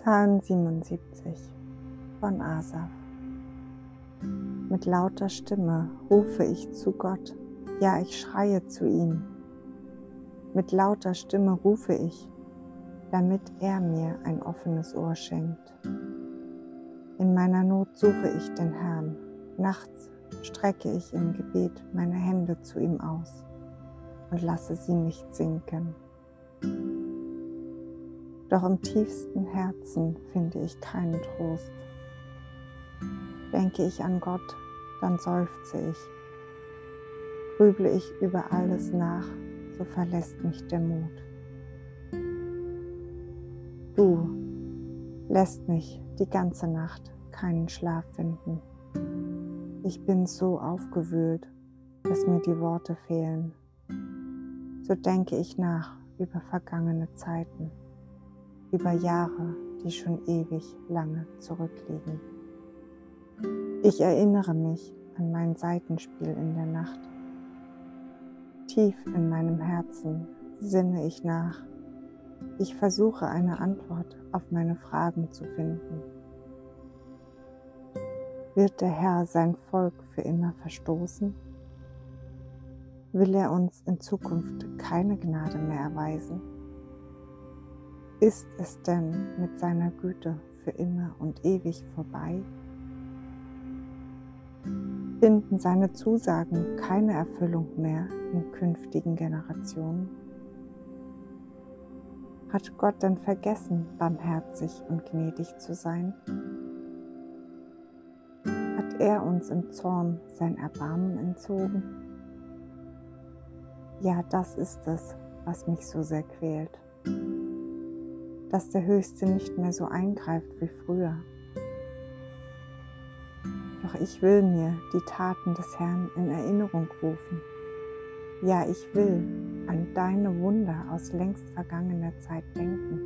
Psalm 77 von Asaf. Mit lauter Stimme rufe ich zu Gott, ja ich schreie zu ihm. Mit lauter Stimme rufe ich, damit er mir ein offenes Ohr schenkt. In meiner Not suche ich den Herrn, nachts strecke ich im Gebet meine Hände zu ihm aus und lasse sie nicht sinken. Doch im tiefsten Herzen finde ich keinen Trost. Denke ich an Gott, dann seufze ich. Grüble ich über alles nach, so verlässt mich der Mut. Du lässt mich die ganze Nacht keinen Schlaf finden. Ich bin so aufgewühlt, dass mir die Worte fehlen. So denke ich nach über vergangene Zeiten über Jahre, die schon ewig lange zurückliegen. Ich erinnere mich an mein Seitenspiel in der Nacht. Tief in meinem Herzen sinne ich nach. Ich versuche eine Antwort auf meine Fragen zu finden. Wird der Herr sein Volk für immer verstoßen? Will er uns in Zukunft keine Gnade mehr erweisen? Ist es denn mit seiner Güte für immer und ewig vorbei? Finden seine Zusagen keine Erfüllung mehr in künftigen Generationen? Hat Gott denn vergessen, barmherzig und gnädig zu sein? Hat er uns im Zorn sein Erbarmen entzogen? Ja, das ist es, was mich so sehr quält dass der Höchste nicht mehr so eingreift wie früher. Doch ich will mir die Taten des Herrn in Erinnerung rufen. Ja, ich will an deine Wunder aus längst vergangener Zeit denken.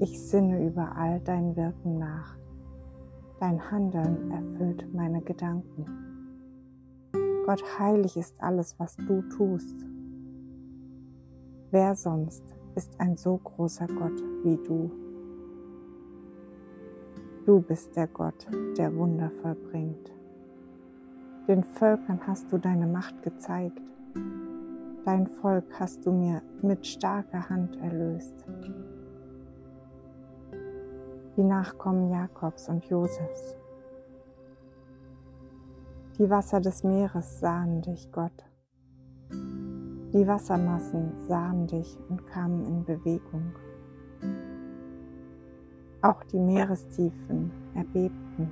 Ich sinne über all dein Wirken nach. Dein Handeln erfüllt meine Gedanken. Gott, heilig ist alles, was du tust. Wer sonst ist ein so großer Gott wie du. Du bist der Gott, der Wunder vollbringt. Den Völkern hast du deine Macht gezeigt. Dein Volk hast du mir mit starker Hand erlöst. Die Nachkommen Jakobs und Josefs. Die Wasser des Meeres sahen dich, Gott. Die Wassermassen sahen dich und kamen in Bewegung. Auch die Meerestiefen erbebten.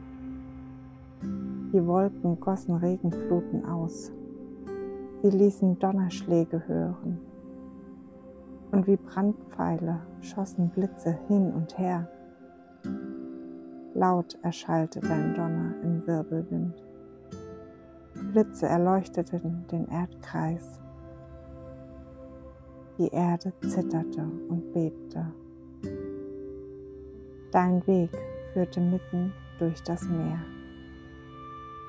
Die Wolken gossen Regenfluten aus. Sie ließen Donnerschläge hören. Und wie Brandpfeile schossen Blitze hin und her. Laut erschallte dein Donner im Wirbelwind. Blitze erleuchteten den Erdkreis die Erde zitterte und bebte. Dein Weg führte mitten durch das Meer.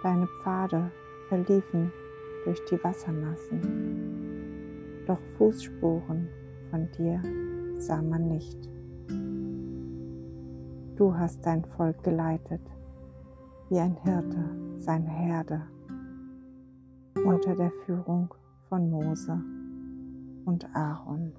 Deine Pfade verliefen durch die Wassermassen. Doch Fußspuren von dir sah man nicht. Du hast dein Volk geleitet, wie ein Hirte seine Herde, unter der Führung von Mose und Aaron.